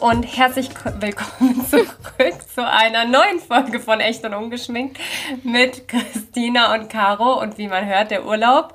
Und herzlich willkommen zurück zu einer neuen Folge von Echt und Ungeschminkt mit Christina und Caro. Und wie man hört, der Urlaub,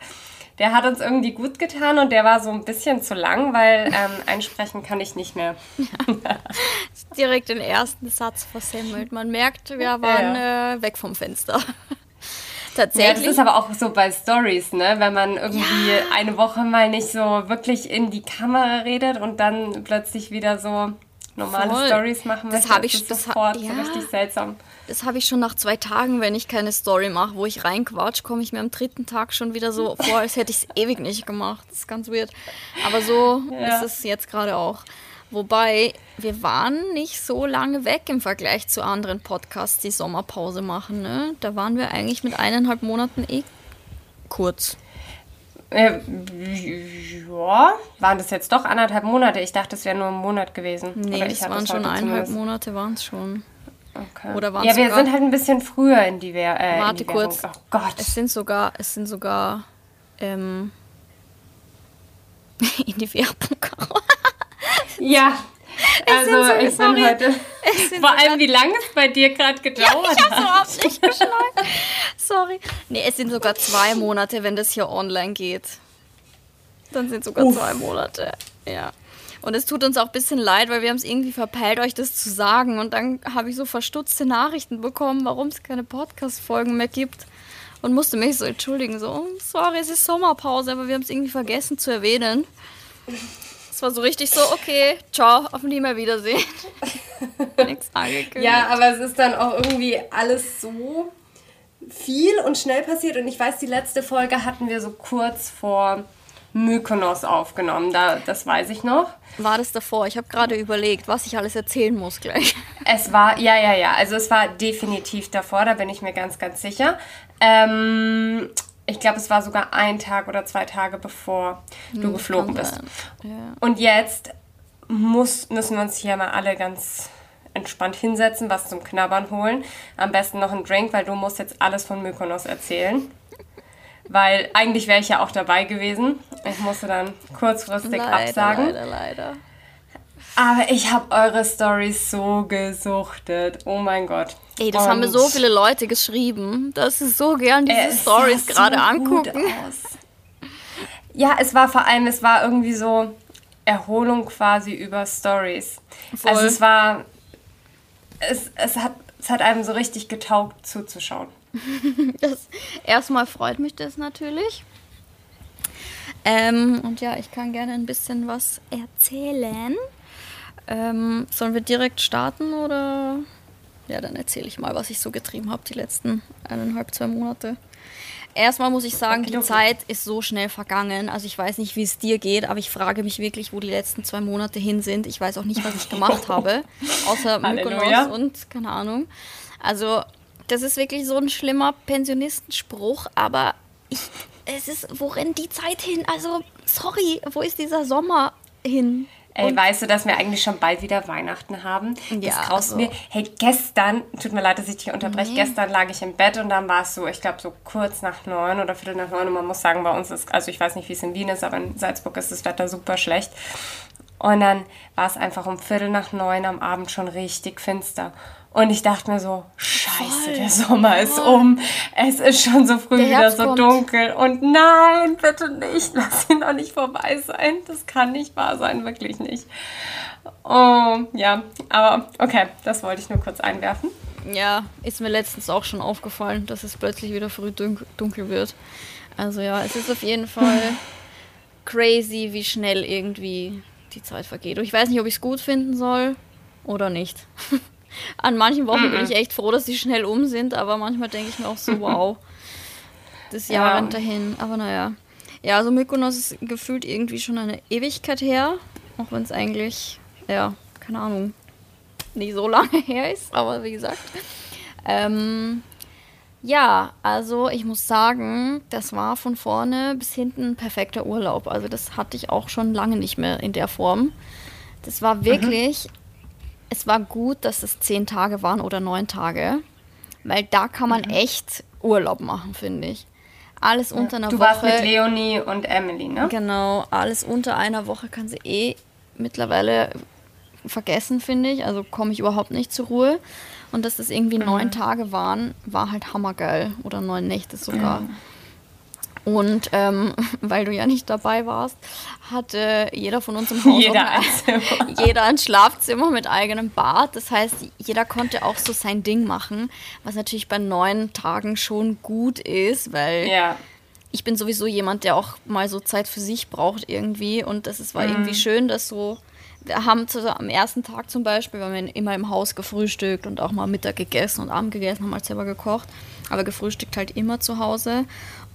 der hat uns irgendwie gut getan und der war so ein bisschen zu lang, weil ähm, einsprechen kann ich nicht mehr. Ja. Direkt den ersten Satz versemmelt. Man merkt, wir waren ja. äh, weg vom Fenster. Tatsächlich. Ja, das ist aber auch so bei Stories, ne? Wenn man irgendwie ja. eine Woche mal nicht so wirklich in die Kamera redet und dann plötzlich wieder so normale Voll. Stories machen möchte, das habe ich das sofort ja, so richtig seltsam. Das habe ich schon nach zwei Tagen, wenn ich keine Story mache, wo ich reinquatsch, komme ich mir am dritten Tag schon wieder so vor, als hätte ich es ewig nicht gemacht. Das ist ganz weird. Aber so ja. ist es jetzt gerade auch. Wobei, wir waren nicht so lange weg im Vergleich zu anderen Podcasts, die Sommerpause machen. Ne? Da waren wir eigentlich mit eineinhalb Monaten eh kurz. Äh, ja, waren das jetzt doch anderthalb Monate? Ich dachte, es wäre nur ein Monat gewesen. Nee, es waren schon eineinhalb Monate, waren es schon. Okay. Oder waren ja, wir sind halt ein bisschen früher in die, Wehr, äh, Warte in die kurz. Oh Gott. Es sind sogar, es sind sogar ähm, in die Werbung. Ja. Also so, ich sorry. bin heute. Vor allem, wie lange es bei dir gerade gedauert ja, ich hab's überhaupt nicht geschnallt. sorry. Nee, es sind sogar zwei Monate, wenn das hier online geht. Dann sind sogar Uff. zwei Monate. Ja. Und es tut uns auch ein bisschen leid, weil wir haben es irgendwie verpeilt, euch das zu sagen. Und dann habe ich so verstutzte Nachrichten bekommen, warum es keine Podcast-Folgen mehr gibt. Und musste mich so entschuldigen, so, oh, sorry, es ist Sommerpause, aber wir haben es irgendwie vergessen zu erwähnen. Es war so richtig so, okay, ciao, auf nie mehr Wiedersehen. Nichts angekündigt. Ja, aber es ist dann auch irgendwie alles so viel und schnell passiert. Und ich weiß, die letzte Folge hatten wir so kurz vor Mykonos aufgenommen. Da, das weiß ich noch. War das davor? Ich habe gerade überlegt, was ich alles erzählen muss gleich. Es war, ja, ja, ja. Also es war definitiv davor, da bin ich mir ganz, ganz sicher. Ähm, ich glaube, es war sogar ein Tag oder zwei Tage bevor du hm, geflogen bist. Ja. Und jetzt muss, müssen wir uns hier mal alle ganz entspannt hinsetzen, was zum Knabbern holen. Am besten noch einen Drink, weil du musst jetzt alles von Mykonos erzählen. Weil eigentlich wäre ich ja auch dabei gewesen. Ich musste dann kurzfristig leider, absagen. Leider, leider. Aber ich habe eure Stories so gesuchtet. Oh mein Gott. Ey, das Und haben mir so viele Leute geschrieben, dass sie so gern diese Stories gerade so angucken. Ja, es war vor allem, es war irgendwie so Erholung quasi über Stories. Also es war, es, es, hat, es hat einem so richtig getaugt zuzuschauen. das, erstmal freut mich das natürlich. Ähm, und ja, ich kann gerne ein bisschen was erzählen. Ähm, sollen wir direkt starten oder? Ja, dann erzähle ich mal, was ich so getrieben habe die letzten eineinhalb, zwei Monate. Erstmal muss ich sagen, die Zeit ist so schnell vergangen. Also ich weiß nicht, wie es dir geht, aber ich frage mich wirklich, wo die letzten zwei Monate hin sind. Ich weiß auch nicht, was ich gemacht habe, außer Mykonos und keine Ahnung. Also das ist wirklich so ein schlimmer Pensionistenspruch, aber ich, es ist, worin die Zeit hin? Also sorry, wo ist dieser Sommer hin? Ey, und weißt du, dass wir eigentlich schon bald wieder Weihnachten haben? Ja, das graust also. mir. Hey, gestern, tut mir leid, dass ich dich unterbreche, nee. gestern lag ich im Bett und dann war es so, ich glaube so kurz nach neun oder viertel nach neun und man muss sagen, bei uns ist, also ich weiß nicht, wie es in Wien ist, aber in Salzburg ist das Wetter super schlecht. Und dann war es einfach um viertel nach neun am Abend schon richtig finster. Und ich dachte mir so, scheiße, Voll. der Sommer ist um. Es ist schon so früh wieder so kommt. dunkel. Und nein, bitte nicht. Lass ihn doch nicht vorbei sein. Das kann nicht wahr sein, wirklich nicht. Oh, ja, aber okay, das wollte ich nur kurz einwerfen. Ja, ist mir letztens auch schon aufgefallen, dass es plötzlich wieder früh dunkel wird. Also ja, es ist auf jeden Fall crazy, wie schnell irgendwie die Zeit vergeht. Und ich weiß nicht, ob ich es gut finden soll oder nicht. An manchen Wochen bin mhm. ich echt froh, dass die schnell um sind, aber manchmal denke ich mir auch so, wow, das Jahr ja. rennt dahin. Aber naja. Ja, also Mykonos ist gefühlt irgendwie schon eine Ewigkeit her, auch wenn es eigentlich, ja, keine Ahnung, nicht so lange her ist, aber wie gesagt. Ähm, ja, also ich muss sagen, das war von vorne bis hinten ein perfekter Urlaub. Also das hatte ich auch schon lange nicht mehr in der Form. Das war mhm. wirklich mhm es war gut, dass es zehn Tage waren oder neun Tage, weil da kann man mhm. echt Urlaub machen, finde ich. Alles unter einer du Woche. Du warst mit Leonie und Emily, ne? Genau, alles unter einer Woche kann sie eh mittlerweile vergessen, finde ich. Also komme ich überhaupt nicht zur Ruhe. Und dass das irgendwie mhm. neun Tage waren, war halt hammergeil. Oder neun Nächte sogar. Mhm. Und ähm, weil du ja nicht dabei warst, hatte jeder von uns im Haus jeder ein, jeder ein Schlafzimmer mit eigenem Bad. Das heißt, jeder konnte auch so sein Ding machen, was natürlich bei neun Tagen schon gut ist, weil ja. ich bin sowieso jemand, der auch mal so Zeit für sich braucht irgendwie. Und das ist, war mhm. irgendwie schön, dass so wir haben zu, am ersten Tag zum Beispiel, wir haben immer im Haus gefrühstückt und auch mal Mittag gegessen und Abend gegessen, haben halt selber gekocht. Aber gefrühstückt halt immer zu Hause.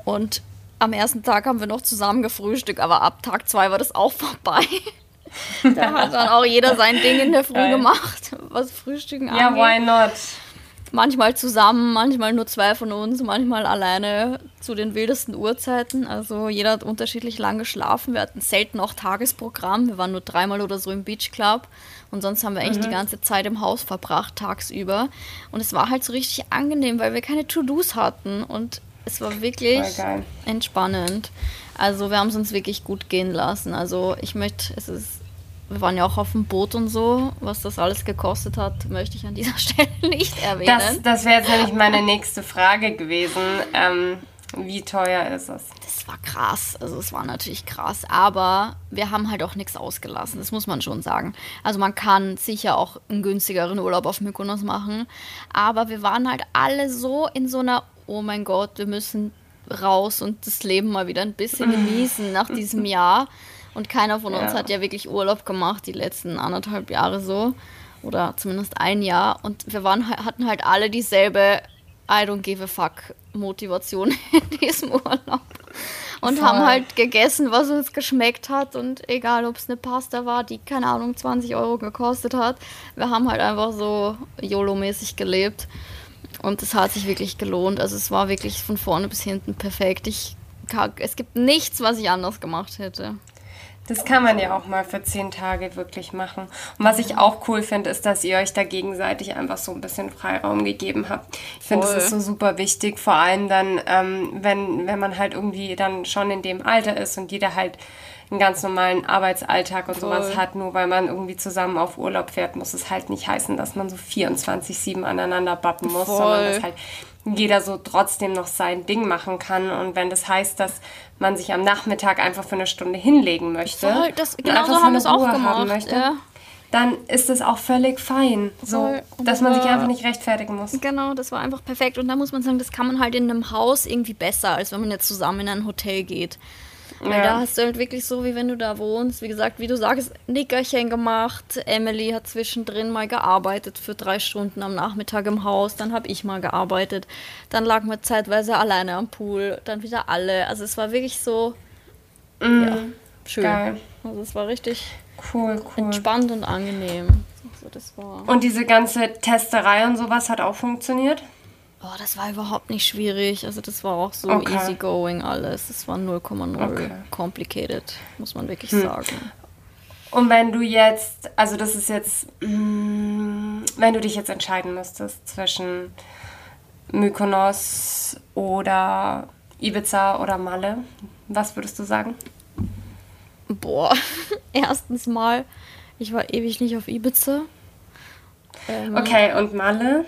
Und am ersten Tag haben wir noch zusammen gefrühstückt, aber ab Tag zwei war das auch vorbei. da hat dann auch jeder sein Ding in der Früh Geil. gemacht, was Frühstücken angeht. Ja, why not? Manchmal zusammen, manchmal nur zwei von uns, manchmal alleine zu den wildesten Uhrzeiten. Also jeder hat unterschiedlich lang geschlafen. Wir hatten selten auch Tagesprogramm. Wir waren nur dreimal oder so im Beach Club. Und sonst haben wir eigentlich mhm. die ganze Zeit im Haus verbracht, tagsüber. Und es war halt so richtig angenehm, weil wir keine To-Dos hatten. Und es war wirklich entspannend. Also wir haben es uns wirklich gut gehen lassen. Also ich möchte, es ist, wir waren ja auch auf dem Boot und so, was das alles gekostet hat, möchte ich an dieser Stelle nicht erwähnen. Das, das wäre jetzt nämlich meine nächste Frage gewesen. Ähm, wie teuer ist es? Das war krass. Also es war natürlich krass. Aber wir haben halt auch nichts ausgelassen. Das muss man schon sagen. Also man kann sicher auch einen günstigeren Urlaub auf Mykonos machen. Aber wir waren halt alle so in so einer oh mein Gott, wir müssen raus und das Leben mal wieder ein bisschen genießen nach diesem Jahr. Und keiner von uns ja. hat ja wirklich Urlaub gemacht, die letzten anderthalb Jahre so. Oder zumindest ein Jahr. Und wir waren, hatten halt alle dieselbe I don't give a fuck Motivation in diesem Urlaub. Und Voll. haben halt gegessen, was uns geschmeckt hat. Und egal, ob es eine Pasta war, die, keine Ahnung, 20 Euro gekostet hat. Wir haben halt einfach so YOLO-mäßig gelebt. Und es hat sich wirklich gelohnt. Also es war wirklich von vorne bis hinten perfekt. Ich, es gibt nichts, was ich anders gemacht hätte. Das kann man ja auch mal für zehn Tage wirklich machen. Und was ich auch cool finde, ist, dass ihr euch da gegenseitig einfach so ein bisschen Freiraum gegeben habt. Ich finde, das ist so super wichtig, vor allem dann, ähm, wenn, wenn man halt irgendwie dann schon in dem Alter ist und jeder halt einen ganz normalen Arbeitsalltag und Voll. sowas hat. Nur weil man irgendwie zusammen auf Urlaub fährt, muss es halt nicht heißen, dass man so 24-7 aneinander bappen muss, Voll. sondern dass halt jeder so trotzdem noch sein Ding machen kann. Und wenn das heißt, dass man sich am Nachmittag einfach für eine Stunde hinlegen möchte, Voll, das, genau so haben wir es auch gemacht. Möchte, ja. dann ist es auch völlig fein. So, dass man sich einfach nicht rechtfertigen muss. Genau, das war einfach perfekt. Und da muss man sagen, das kann man halt in einem Haus irgendwie besser, als wenn man jetzt zusammen in ein Hotel geht. Weil ja. da hast du halt wirklich so, wie wenn du da wohnst. Wie gesagt, wie du sagst, Nickerchen gemacht. Emily hat zwischendrin mal gearbeitet für drei Stunden am Nachmittag im Haus. Dann habe ich mal gearbeitet. Dann lagen wir zeitweise alleine am Pool. Dann wieder alle. Also es war wirklich so mm, ja, schön. Geil. Also es war richtig cool, cool. entspannt und angenehm. Also das war und diese ganze Testerei und sowas hat auch funktioniert? Oh, das war überhaupt nicht schwierig. Also das war auch so okay. easygoing alles. Das war 0,0 okay. complicated, muss man wirklich hm. sagen. Und wenn du jetzt, also das ist jetzt, mm, wenn du dich jetzt entscheiden müsstest zwischen Mykonos oder Ibiza oder Malle, was würdest du sagen? Boah, erstens mal, ich war ewig nicht auf Ibiza. Ähm, okay, und Malle?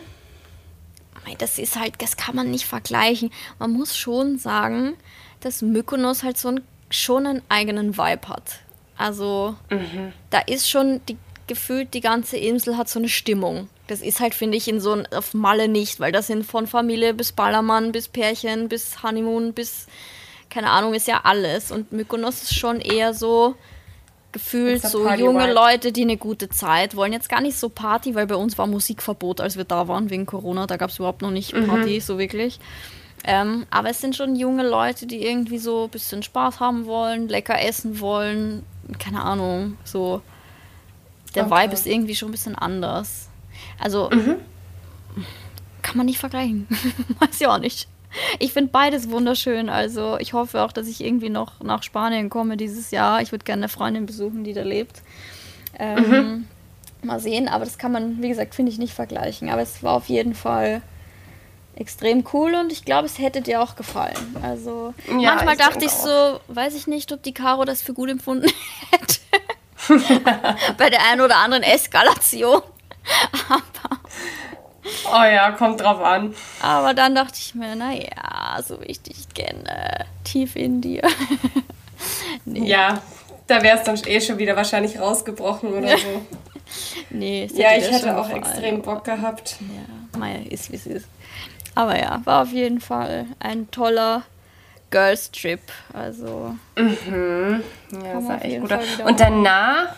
Das ist halt, das kann man nicht vergleichen. Man muss schon sagen, dass Mykonos halt so ein, schon einen eigenen Vibe hat. Also mhm. da ist schon die, gefühlt die ganze Insel hat so eine Stimmung. Das ist halt, finde ich, in so ein, auf Malle nicht, weil das sind von Familie bis Ballermann, bis Pärchen, bis Honeymoon, bis keine Ahnung, ist ja alles. Und Mykonos ist schon eher so, gefühlt so junge Vibe. Leute, die eine gute Zeit wollen. Jetzt gar nicht so Party, weil bei uns war Musikverbot, als wir da waren wegen Corona. Da gab es überhaupt noch nicht mhm. Party, mhm. so wirklich. Ähm, aber es sind schon junge Leute, die irgendwie so ein bisschen Spaß haben wollen, lecker essen wollen. Keine Ahnung, so. Der okay. Vibe ist irgendwie schon ein bisschen anders. Also, mhm. kann man nicht vergleichen. Weiß ich auch nicht. Ich finde beides wunderschön. Also ich hoffe auch, dass ich irgendwie noch nach Spanien komme dieses Jahr. Ich würde gerne eine Freundin besuchen, die da lebt. Ähm, mhm. Mal sehen, aber das kann man, wie gesagt, finde ich nicht vergleichen. Aber es war auf jeden Fall extrem cool und ich glaube, es hätte dir auch gefallen. Also ja, manchmal ich dachte ich so, weiß ich nicht, ob die Caro das für gut empfunden hätte. bei der einen oder anderen Eskalation. Aber Oh ja, kommt drauf an. Aber dann dachte ich mir, naja, so wie ich dich kenne, tief in dir. nee. Ja, da wäre es dann eh schon wieder wahrscheinlich rausgebrochen oder so. nee, ja, ich hätte auch extrem Bock gehabt. Ja, naja, ist wie es ist. Aber ja, war auf jeden Fall ein toller Girls Trip. Also. Mhm. Ja, das war echt gut. Und danach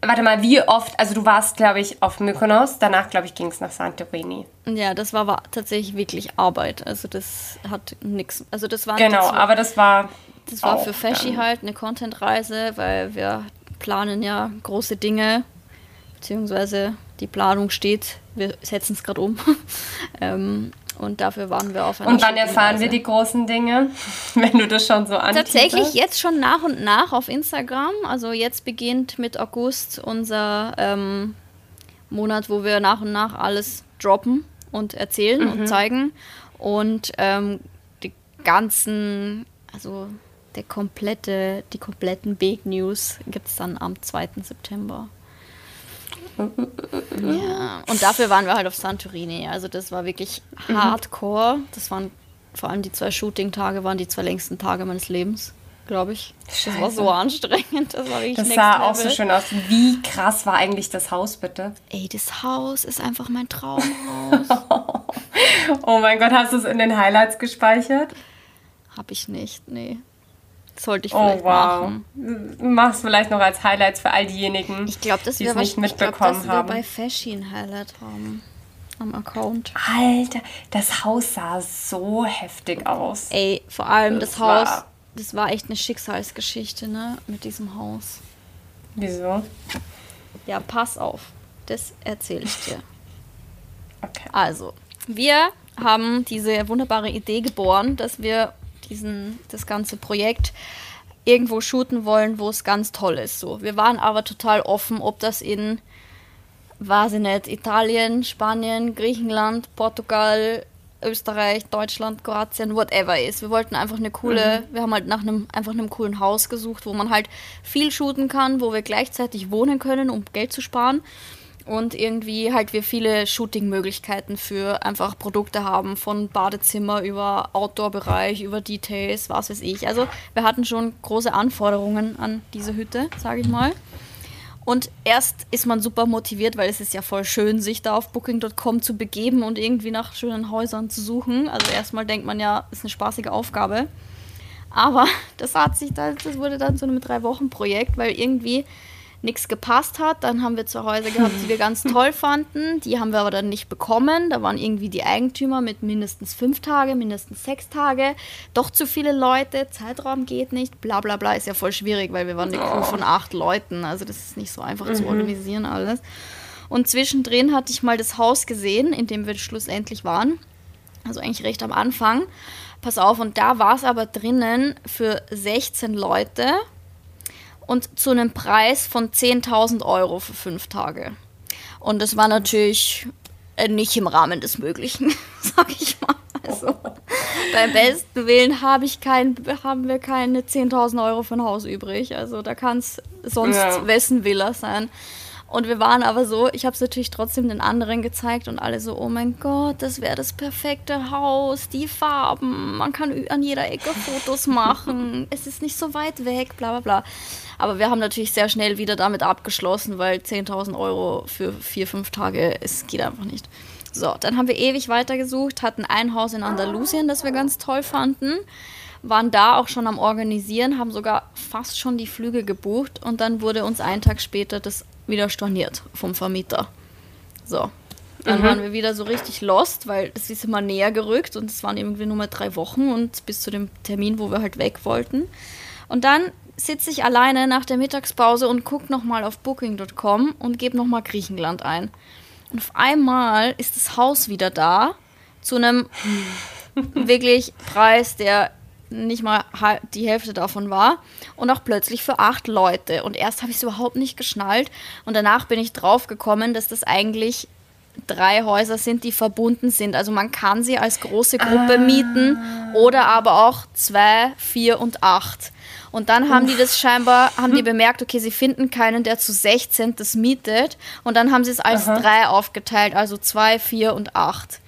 warte mal, wie oft, also du warst, glaube ich, auf Mykonos, danach, glaube ich, ging es nach Santorini. Ja, das war, war, tatsächlich wirklich Arbeit. Also das hat nichts, also das war... Genau, das aber das war... Das war für Feschi halt eine Content-Reise, weil wir planen ja große Dinge, beziehungsweise die Planung steht, wir setzen es gerade um. ähm, und dafür waren wir auf einer Und wann erfahren wir die großen Dinge, wenn du das schon so anbietest? Tatsächlich jetzt schon nach und nach auf Instagram. Also jetzt beginnt mit August unser ähm, Monat, wo wir nach und nach alles droppen und erzählen mhm. und zeigen. Und ähm, die ganzen, also der komplette, die kompletten Big News gibt es dann am 2. September. Ja, und dafür waren wir halt auf Santorini. Also das war wirklich mhm. hardcore. Das waren vor allem die zwei Shooting-Tage, waren die zwei längsten Tage meines Lebens, glaube ich. Scheiße. Das war so anstrengend. Das war wirklich Das sah auch so schön aus. Wie krass war eigentlich das Haus, bitte? Ey, das Haus ist einfach mein Traumhaus. oh mein Gott, hast du es in den Highlights gespeichert? Hab ich nicht, nee. Sollte ich oh, vielleicht oh, wow. machen. Mach's vielleicht noch als Highlights für all diejenigen, ich glaub, das die es nicht mitbekommen ich glaub, dass haben. Wir bei Fashion Highlight haben. Am Account. Alter, das Haus sah so heftig aus. Ey, vor allem das, das Haus, war das war echt eine Schicksalsgeschichte, ne? Mit diesem Haus. Wieso? Ja, pass auf. Das erzähle ich dir. Okay. Also, wir haben diese wunderbare Idee geboren, dass wir diesen, das ganze Projekt irgendwo shooten wollen, wo es ganz toll ist. So. Wir waren aber total offen, ob das in, weiß ich nicht, Italien, Spanien, Griechenland, Portugal, Österreich, Deutschland, Kroatien, whatever ist. Wir wollten einfach eine coole, mhm. wir haben halt nach einem einfach einem coolen Haus gesucht, wo man halt viel shooten kann, wo wir gleichzeitig wohnen können, um Geld zu sparen und irgendwie halt wir viele Shooting-Möglichkeiten für einfach Produkte haben, von Badezimmer über Outdoor-Bereich, über Details, was weiß ich. Also wir hatten schon große Anforderungen an diese Hütte, sage ich mal. Und erst ist man super motiviert, weil es ist ja voll schön, sich da auf Booking.com zu begeben und irgendwie nach schönen Häusern zu suchen. Also erstmal denkt man ja, ist eine spaßige Aufgabe. Aber das hat sich dann, das wurde dann so ein Drei-Wochen-Projekt, weil irgendwie nichts gepasst hat. Dann haben wir zu Hause gehabt, die wir ganz toll fanden. Die haben wir aber dann nicht bekommen. Da waren irgendwie die Eigentümer mit mindestens fünf Tage, mindestens sechs Tage. Doch zu viele Leute, Zeitraum geht nicht, bla bla bla. Ist ja voll schwierig, weil wir waren eine Crew von acht Leuten. Also das ist nicht so einfach mhm. zu organisieren alles. Und zwischendrin hatte ich mal das Haus gesehen, in dem wir schlussendlich waren. Also eigentlich recht am Anfang. Pass auf, und da war es aber drinnen für 16 Leute und zu einem Preis von 10.000 Euro für fünf Tage. Und das war natürlich äh, nicht im Rahmen des Möglichen, sag ich mal. Also, beim besten Willen hab ich kein, haben wir keine 10.000 Euro für ein Haus übrig. Also da kann es sonst ja. wessen Villa sein. Und wir waren aber so, ich habe es natürlich trotzdem den anderen gezeigt und alle so, oh mein Gott, das wäre das perfekte Haus, die Farben, man kann an jeder Ecke Fotos machen, es ist nicht so weit weg, bla bla bla. Aber wir haben natürlich sehr schnell wieder damit abgeschlossen, weil 10.000 Euro für vier, fünf Tage, es geht einfach nicht. So, dann haben wir ewig weitergesucht, hatten ein Haus in Andalusien, das wir ganz toll fanden waren da auch schon am Organisieren, haben sogar fast schon die Flüge gebucht und dann wurde uns einen Tag später das wieder storniert vom Vermieter. So. Dann mhm. waren wir wieder so richtig lost, weil es ist immer näher gerückt und es waren irgendwie nur mal drei Wochen und bis zu dem Termin, wo wir halt weg wollten. Und dann sitze ich alleine nach der Mittagspause und gucke nochmal auf Booking.com und gebe nochmal Griechenland ein. Und auf einmal ist das Haus wieder da zu einem wirklich Preis, der nicht mal die Hälfte davon war und auch plötzlich für acht Leute. Und erst habe ich es überhaupt nicht geschnallt und danach bin ich drauf gekommen, dass das eigentlich drei Häuser sind, die verbunden sind. Also man kann sie als große Gruppe ah. mieten oder aber auch zwei, vier und acht. Und dann haben Uff. die das scheinbar, haben die bemerkt, okay, sie finden keinen, der zu 16 das mietet. Und dann haben sie es als Aha. drei aufgeteilt, also zwei, vier und acht.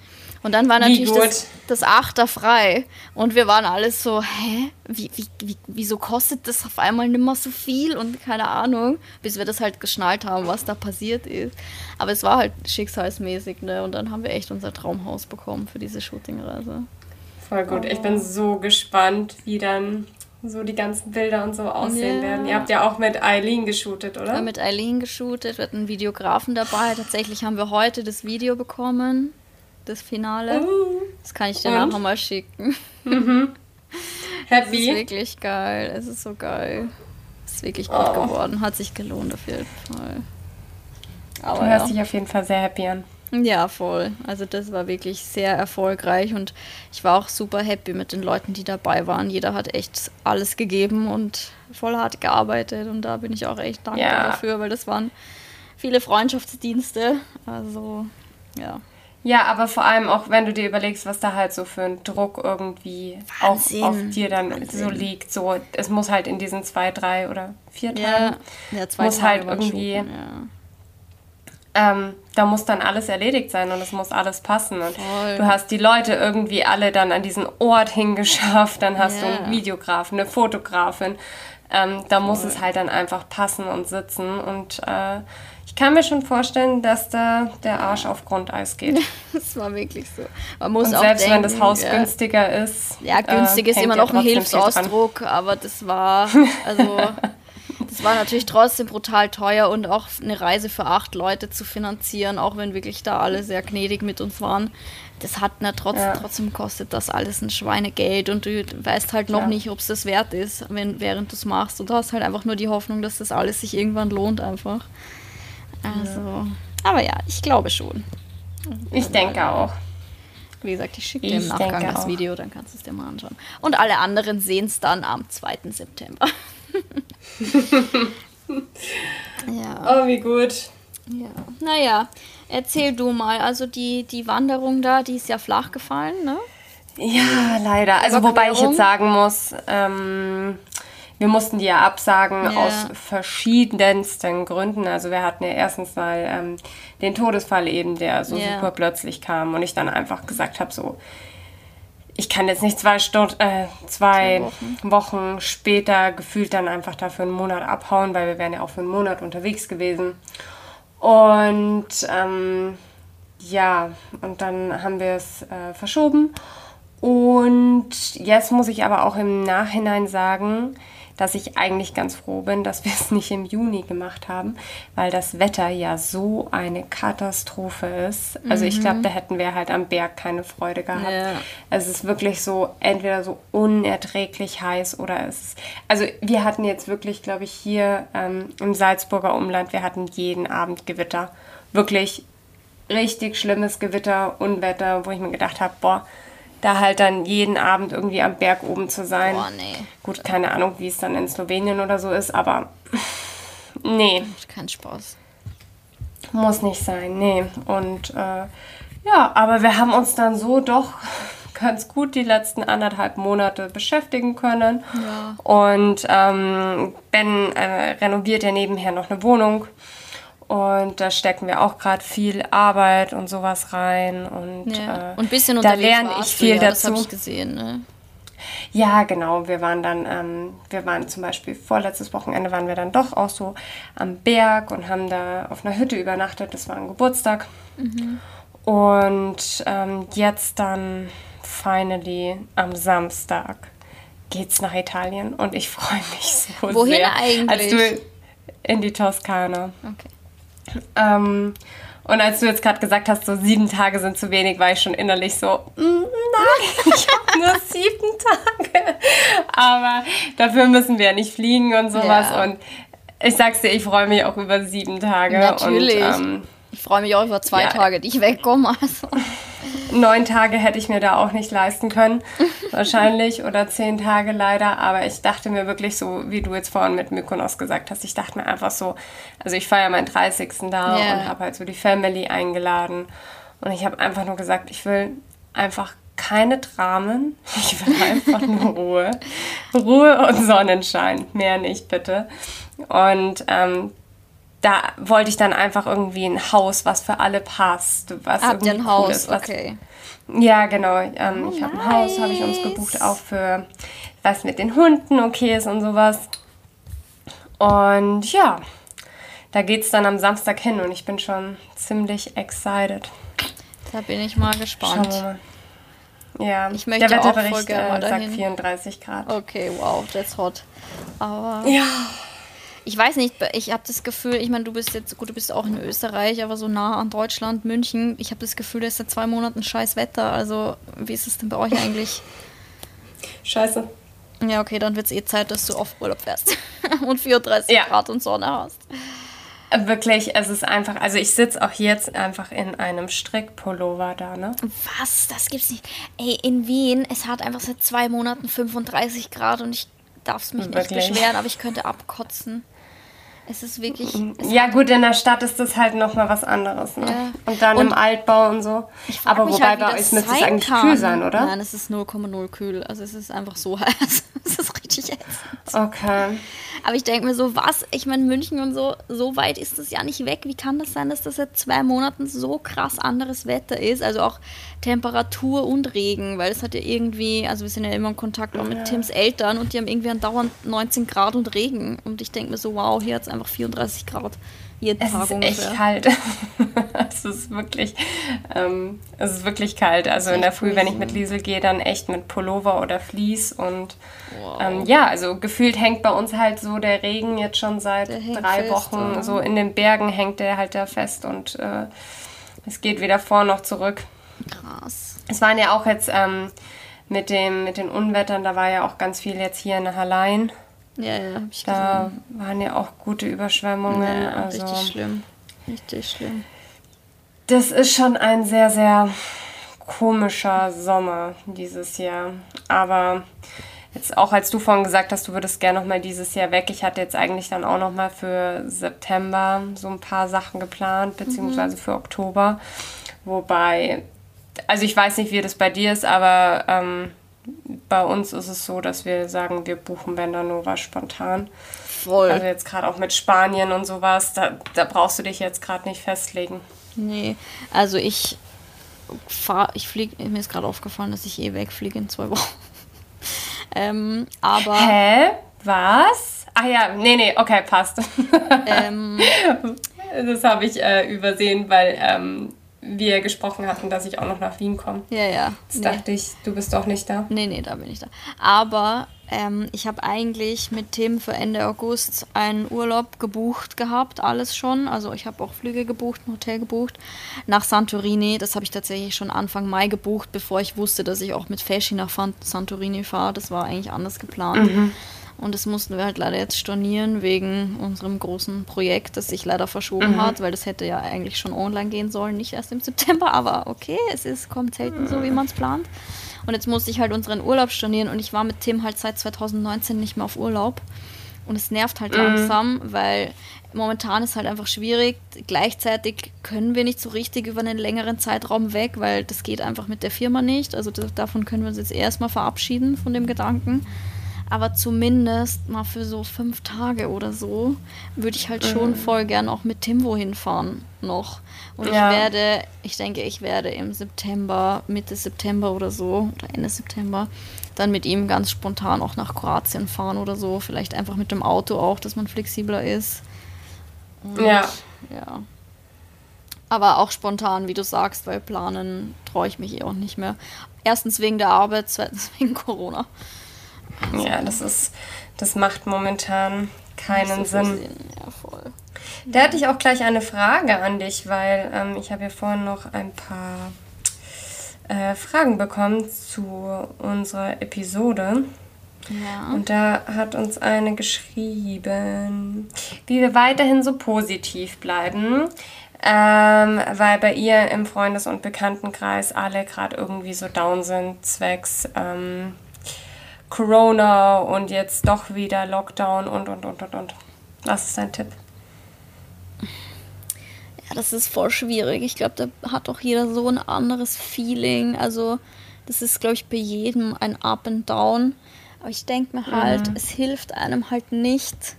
Und dann war natürlich das, das Achter frei. Und wir waren alles so, hä? Wie, wie, wie, wieso kostet das auf einmal nicht mehr so viel? Und keine Ahnung, bis wir das halt geschnallt haben, was da passiert ist. Aber es war halt schicksalsmäßig, ne? Und dann haben wir echt unser Traumhaus bekommen für diese Shootingreise. Voll gut. Ich bin so gespannt, wie dann so die ganzen Bilder und so aussehen ja. werden. Ihr habt ja auch mit Eileen geshootet, oder? Ja, mit Eileen geshootet, wir hatten einen Videografen dabei. Tatsächlich haben wir heute das Video bekommen das Finale. Uh, das kann ich dir und? nachher mal schicken. Mhm. Happy. Es ist wirklich geil. Es ist so geil. Es ist wirklich gut oh. geworden. Hat sich gelohnt auf jeden Fall. Aber du hörst ja. dich auf jeden Fall sehr happy an. Ja, voll. Also das war wirklich sehr erfolgreich und ich war auch super happy mit den Leuten, die dabei waren. Jeder hat echt alles gegeben und voll hart gearbeitet und da bin ich auch echt dankbar ja. dafür, weil das waren viele Freundschaftsdienste. Also ja. Ja, aber vor allem auch, wenn du dir überlegst, was da halt so für ein Druck irgendwie Wahnsinn. auch auf dir dann Wahnsinn. so liegt. So, es muss halt in diesen zwei, drei oder vier Tagen, ja, ja zwei muss Tage halt irgendwie, ja. Ähm, da muss dann alles erledigt sein und es muss alles passen. Und Voll. du hast die Leute irgendwie alle dann an diesen Ort hingeschafft, dann hast ja. du einen Videografen, eine Fotografin. Ähm, da Voll. muss es halt dann einfach passen und sitzen und äh, ich kann mir schon vorstellen, dass da der Arsch auf Grundeis geht. das war wirklich so. Man muss Und auch selbst denken, wenn das Haus ja. günstiger ist. Ja, günstig äh, ist immer noch ein Hilfsausdruck, aber das war, also, das war natürlich trotzdem brutal teuer und auch eine Reise für acht Leute zu finanzieren, auch wenn wirklich da alle sehr gnädig mit uns waren. Das hat na, trotz, ja. trotzdem kostet das alles ein Schweinegeld und du weißt halt noch ja. nicht, ob es das wert ist, wenn, während du es machst. Und du hast halt einfach nur die Hoffnung, dass das alles sich irgendwann lohnt einfach. Also, aber ja, ich glaube schon. Ich denke auch. Wie gesagt, ich schicke dir im Nachgang das Video, dann kannst du es dir mal anschauen. Und alle anderen sehen es dann am 2. September. ja. Oh, wie gut. Ja. Naja, erzähl du mal. Also die, die Wanderung da, die ist ja flach gefallen, ne? Ja, leider. Also wobei ich jetzt sagen muss, ähm, wir mussten die ja absagen ja. aus verschiedensten Gründen. Also wir hatten ja erstens mal ähm, den Todesfall eben, der so ja. super plötzlich kam und ich dann einfach gesagt habe, so, ich kann jetzt nicht zwei, Stunden, äh, zwei Wochen. Wochen. später gefühlt dann einfach dafür einen Monat abhauen, weil wir wären ja auch für einen Monat unterwegs gewesen. Und ähm, ja, und dann haben wir es äh, verschoben. Und jetzt muss ich aber auch im Nachhinein sagen, dass ich eigentlich ganz froh bin, dass wir es nicht im Juni gemacht haben, weil das Wetter ja so eine Katastrophe ist. Also mhm. ich glaube, da hätten wir halt am Berg keine Freude gehabt. Ja. Es ist wirklich so entweder so unerträglich heiß oder es ist, also wir hatten jetzt wirklich, glaube ich, hier ähm, im Salzburger Umland, wir hatten jeden Abend Gewitter. Wirklich richtig schlimmes Gewitter, Unwetter, wo ich mir gedacht habe, boah, da halt dann jeden Abend irgendwie am Berg oben zu sein. Boah, nee. Gut, keine Ahnung, wie es dann in Slowenien oder so ist, aber nee. Kein Spaß. Muss nicht sein, nee. Und äh, ja, aber wir haben uns dann so doch ganz gut die letzten anderthalb Monate beschäftigen können. Ja. Und ähm, Ben äh, renoviert ja nebenher noch eine Wohnung. Und da stecken wir auch gerade viel Arbeit und sowas rein. Und, ja. äh, und ein bisschen da lerne ich viel ja, dazu. Das habe ich gesehen. Ne? Ja, genau. Wir waren dann, ähm, wir waren zum Beispiel vorletztes Wochenende waren wir dann doch auch so am Berg und haben da auf einer Hütte übernachtet. Das war ein Geburtstag. Mhm. Und ähm, jetzt dann finally am Samstag geht's nach Italien und ich freue mich so Wohin sehr. Wohin eigentlich? Als du in die Toskana. Okay. Ähm, und als du jetzt gerade gesagt hast, so sieben Tage sind zu wenig, war ich schon innerlich so, mm, nein, ich habe nur sieben Tage. Aber dafür müssen wir ja nicht fliegen und sowas. Ja. Und ich sag's dir, ich freue mich auch über sieben Tage. Natürlich. Und, ähm, ich freue mich auch über zwei ja. Tage, die ich wegkomme. Also. Neun Tage hätte ich mir da auch nicht leisten können, wahrscheinlich, oder zehn Tage leider. Aber ich dachte mir wirklich so, wie du jetzt vorhin mit Mykonos gesagt hast, ich dachte mir einfach so, also ich feiere meinen 30. da yeah. und habe halt so die Family eingeladen. Und ich habe einfach nur gesagt, ich will einfach keine Dramen. Ich will einfach nur Ruhe. Ruhe und Sonnenschein. Mehr nicht, bitte. Und ähm, da wollte ich dann einfach irgendwie ein Haus, was für alle passt. Was Habt ihr ein Haus? Ist, okay. Ja, genau. Ähm, oh, ich habe ein Haus, habe ich uns gebucht, auch für was mit den Hunden okay ist und sowas. Und ja, da geht es dann am Samstag hin und ich bin schon ziemlich excited. Da bin ich mal gespannt. Schauen wir mal. Ja, ich möchte der Wetterbericht auch äh, sagt 34 Grad. Okay, wow, that's hot. Aber ja. Ich weiß nicht, ich habe das Gefühl, ich meine, du bist jetzt, gut, du bist auch in Österreich, aber so nah an Deutschland, München. Ich habe das Gefühl, da ist seit zwei Monaten scheiß Wetter. Also, wie ist es denn bei euch eigentlich? Scheiße. Ja, okay, dann wird es eh Zeit, dass du auf Urlaub fährst und 34 ja. Grad und Sonne hast. Wirklich, es ist einfach, also ich sitze auch jetzt einfach in einem Strickpullover da, ne? Was? Das gibt's nicht. Ey, in Wien, es hat einfach seit zwei Monaten 35 Grad und ich darf es mich Wirklich? nicht beschweren, aber ich könnte abkotzen. Es ist wirklich. Es ja, gut, in der Stadt ist das halt nochmal was anderes. Ne? Ja. Und dann und im Altbau und so. Aber wobei halt, bei euch müsste es eigentlich kann. kühl sein, oder? Nein, es ist 0,0 kühl. Also es ist einfach so heiß. es ist richtig ätzend. Okay. Aber ich denke mir so, was? Ich meine, München und so, so weit ist das ja nicht weg. Wie kann das sein, dass das seit zwei Monaten so krass anderes Wetter ist? Also auch Temperatur und Regen, weil es hat ja irgendwie, also wir sind ja immer in Kontakt auch mit ja. Tims Eltern und die haben irgendwie andauernd 19 Grad und Regen. Und ich denke mir so, wow, hier hat es einfach 34 Grad jeden es ist echt kalt. es ist wirklich, ähm, es ist wirklich kalt. Also in der Früh, wenn ich mit Liesel gehe, dann echt mit Pullover oder Vlies und wow. ähm, ja, also gefühlt hängt bei uns halt so der Regen jetzt schon seit drei fest, Wochen. Oder? So in den Bergen hängt der halt da fest und äh, es geht weder vor noch zurück. Krass. Es waren ja auch jetzt ähm, mit, dem, mit den Unwettern, da war ja auch ganz viel jetzt hier in Hallein. Ja, ja, hab ich Da gesehen. waren ja auch gute Überschwemmungen. Ja, also, richtig schlimm. Richtig schlimm. Das ist schon ein sehr, sehr komischer Sommer dieses Jahr. Aber jetzt auch als du vorhin gesagt hast, du würdest gerne noch mal dieses Jahr weg. Ich hatte jetzt eigentlich dann auch noch mal für September so ein paar Sachen geplant, beziehungsweise mhm. für Oktober. Wobei, also ich weiß nicht, wie das bei dir ist, aber ähm, bei uns ist es so, dass wir sagen, wir buchen Bender Nova spontan. Voll. Also jetzt gerade auch mit Spanien und sowas, da, da brauchst du dich jetzt gerade nicht festlegen. Nee, also ich fahre, ich fliege, mir ist gerade aufgefallen, dass ich eh wegfliege in zwei Wochen. ähm, aber. Hä? Was? Ah ja, nee, nee, okay, passt. Ähm, das habe ich äh, übersehen, weil ähm, wir gesprochen hatten, dass ich auch noch nach Wien komme. Ja, ja. Jetzt nee. dachte ich, du bist doch nicht da. Nee, nee, da bin ich da. Aber ähm, ich habe eigentlich mit Tim für Ende August einen Urlaub gebucht gehabt, alles schon. Also ich habe auch Flüge gebucht, ein Hotel gebucht nach Santorini. Das habe ich tatsächlich schon Anfang Mai gebucht, bevor ich wusste, dass ich auch mit Feschi nach Santorini fahre. Das war eigentlich anders geplant. Mhm. Und das mussten wir halt leider jetzt stornieren wegen unserem großen Projekt, das sich leider verschoben mhm. hat, weil das hätte ja eigentlich schon online gehen sollen, nicht erst im September. Aber okay, es ist, kommt selten so, wie man es plant. Und jetzt musste ich halt unseren Urlaub stornieren und ich war mit Tim halt seit 2019 nicht mehr auf Urlaub. Und es nervt halt mhm. langsam, weil momentan ist halt einfach schwierig. Gleichzeitig können wir nicht so richtig über einen längeren Zeitraum weg, weil das geht einfach mit der Firma nicht. Also davon können wir uns jetzt erstmal verabschieden, von dem Gedanken aber zumindest mal für so fünf Tage oder so würde ich halt schon mhm. voll gern auch mit Tim wohin fahren noch. Und ja. ich werde, ich denke, ich werde im September, Mitte September oder so, oder Ende September, dann mit ihm ganz spontan auch nach Kroatien fahren oder so. Vielleicht einfach mit dem Auto auch, dass man flexibler ist. Und, ja. Ja. Aber auch spontan, wie du sagst, weil planen traue ich mich eh auch nicht mehr. Erstens wegen der Arbeit, zweitens wegen Corona. Ja, das ist, das macht momentan keinen so Sinn. Ja, voll. Da hatte ich auch gleich eine Frage an dich, weil ähm, ich habe ja vorhin noch ein paar äh, Fragen bekommen zu unserer Episode. Ja. Und da hat uns eine geschrieben, wie wir weiterhin so positiv bleiben, ähm, weil bei ihr im Freundes- und Bekanntenkreis alle gerade irgendwie so down sind, zwecks ähm, Corona und jetzt doch wieder Lockdown und, und, und, und, und. Was ist dein Tipp? Ja, das ist voll schwierig. Ich glaube, da hat doch jeder so ein anderes Feeling. Also, Das ist, glaube ich, bei jedem ein Up and Down. Aber ich denke mir halt, mhm. es hilft einem halt nicht,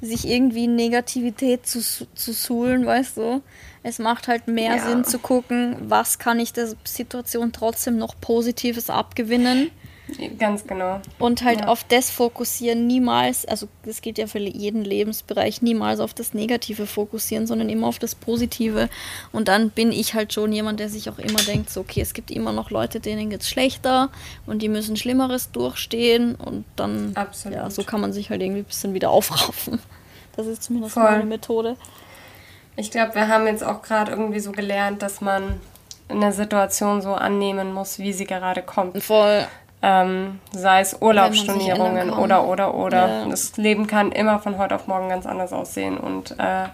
sich irgendwie in Negativität zu, zu suhlen, weißt du. Es macht halt mehr ja. Sinn zu gucken, was kann ich der Situation trotzdem noch Positives abgewinnen Ganz genau. Und halt ja. auf das fokussieren, niemals, also das geht ja für jeden Lebensbereich, niemals auf das Negative fokussieren, sondern immer auf das Positive. Und dann bin ich halt schon jemand, der sich auch immer denkt, so, okay, es gibt immer noch Leute, denen geht es schlechter und die müssen Schlimmeres durchstehen und dann, Absolut. ja, so kann man sich halt irgendwie ein bisschen wieder aufraffen. Das ist zumindest Voll. meine Methode. Ich glaube, wir haben jetzt auch gerade irgendwie so gelernt, dass man eine Situation so annehmen muss, wie sie gerade kommt. Voll. Ähm, sei es Urlaubsstornierungen oder, oder, oder. Ja. Das Leben kann immer von heute auf morgen ganz anders aussehen. Und äh,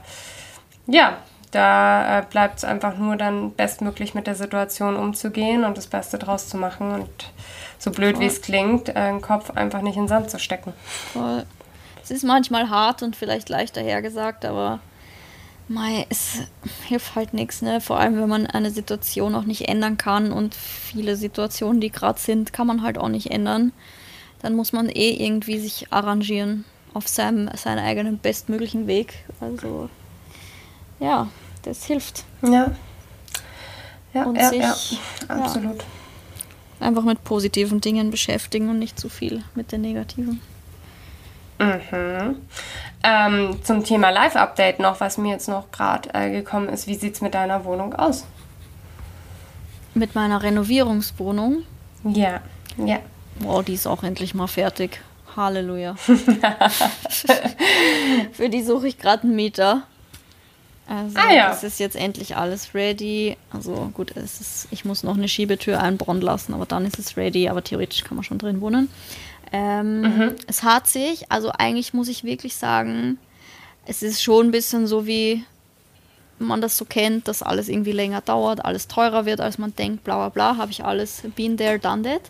ja, da äh, bleibt es einfach nur dann bestmöglich mit der Situation umzugehen und das Beste draus zu machen. Und so blöd wie es klingt, äh, den Kopf einfach nicht in den Sand zu stecken. Voll. Es ist manchmal hart und vielleicht leichter hergesagt, aber Mei, es hilft halt nichts, ne? Vor allem, wenn man eine Situation auch nicht ändern kann und viele Situationen, die gerade sind, kann man halt auch nicht ändern. Dann muss man eh irgendwie sich arrangieren auf seinem, seinen eigenen bestmöglichen Weg. Also, ja, das hilft. Ja. Ja, und ja, sich, ja, absolut. Ja, einfach mit positiven Dingen beschäftigen und nicht zu viel mit den negativen. Mhm. Ähm, zum Thema Live-Update noch, was mir jetzt noch gerade äh, gekommen ist. Wie sieht es mit deiner Wohnung aus? Mit meiner Renovierungswohnung? Ja, ja. Wow, die ist auch endlich mal fertig. Halleluja. Für die suche ich gerade einen Mieter. Also ah, ja. das ist jetzt endlich alles ready. Also gut, es ist, ich muss noch eine Schiebetür einbauen lassen, aber dann ist es ready. Aber theoretisch kann man schon drin wohnen. Ähm, mhm. Es hat sich, also eigentlich muss ich wirklich sagen, es ist schon ein bisschen so wie man das so kennt, dass alles irgendwie länger dauert, alles teurer wird, als man denkt, bla bla bla, habe ich alles been there, done that.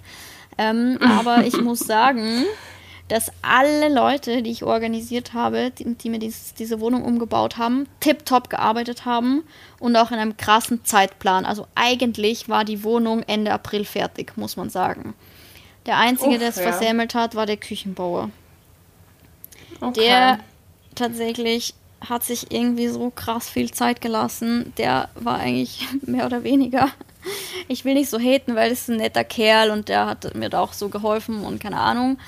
Ähm, aber ich muss sagen, dass alle Leute, die ich organisiert habe, die, die mir dies, diese Wohnung umgebaut haben, tiptop gearbeitet haben und auch in einem krassen Zeitplan. Also eigentlich war die Wohnung Ende April fertig, muss man sagen. Der Einzige, Uff, der es ja. versämmelt hat, war der Küchenbauer. Okay. Der tatsächlich hat sich irgendwie so krass viel Zeit gelassen. Der war eigentlich mehr oder weniger. Ich will nicht so haten, weil es ein netter Kerl und der hat mir da auch so geholfen und keine Ahnung.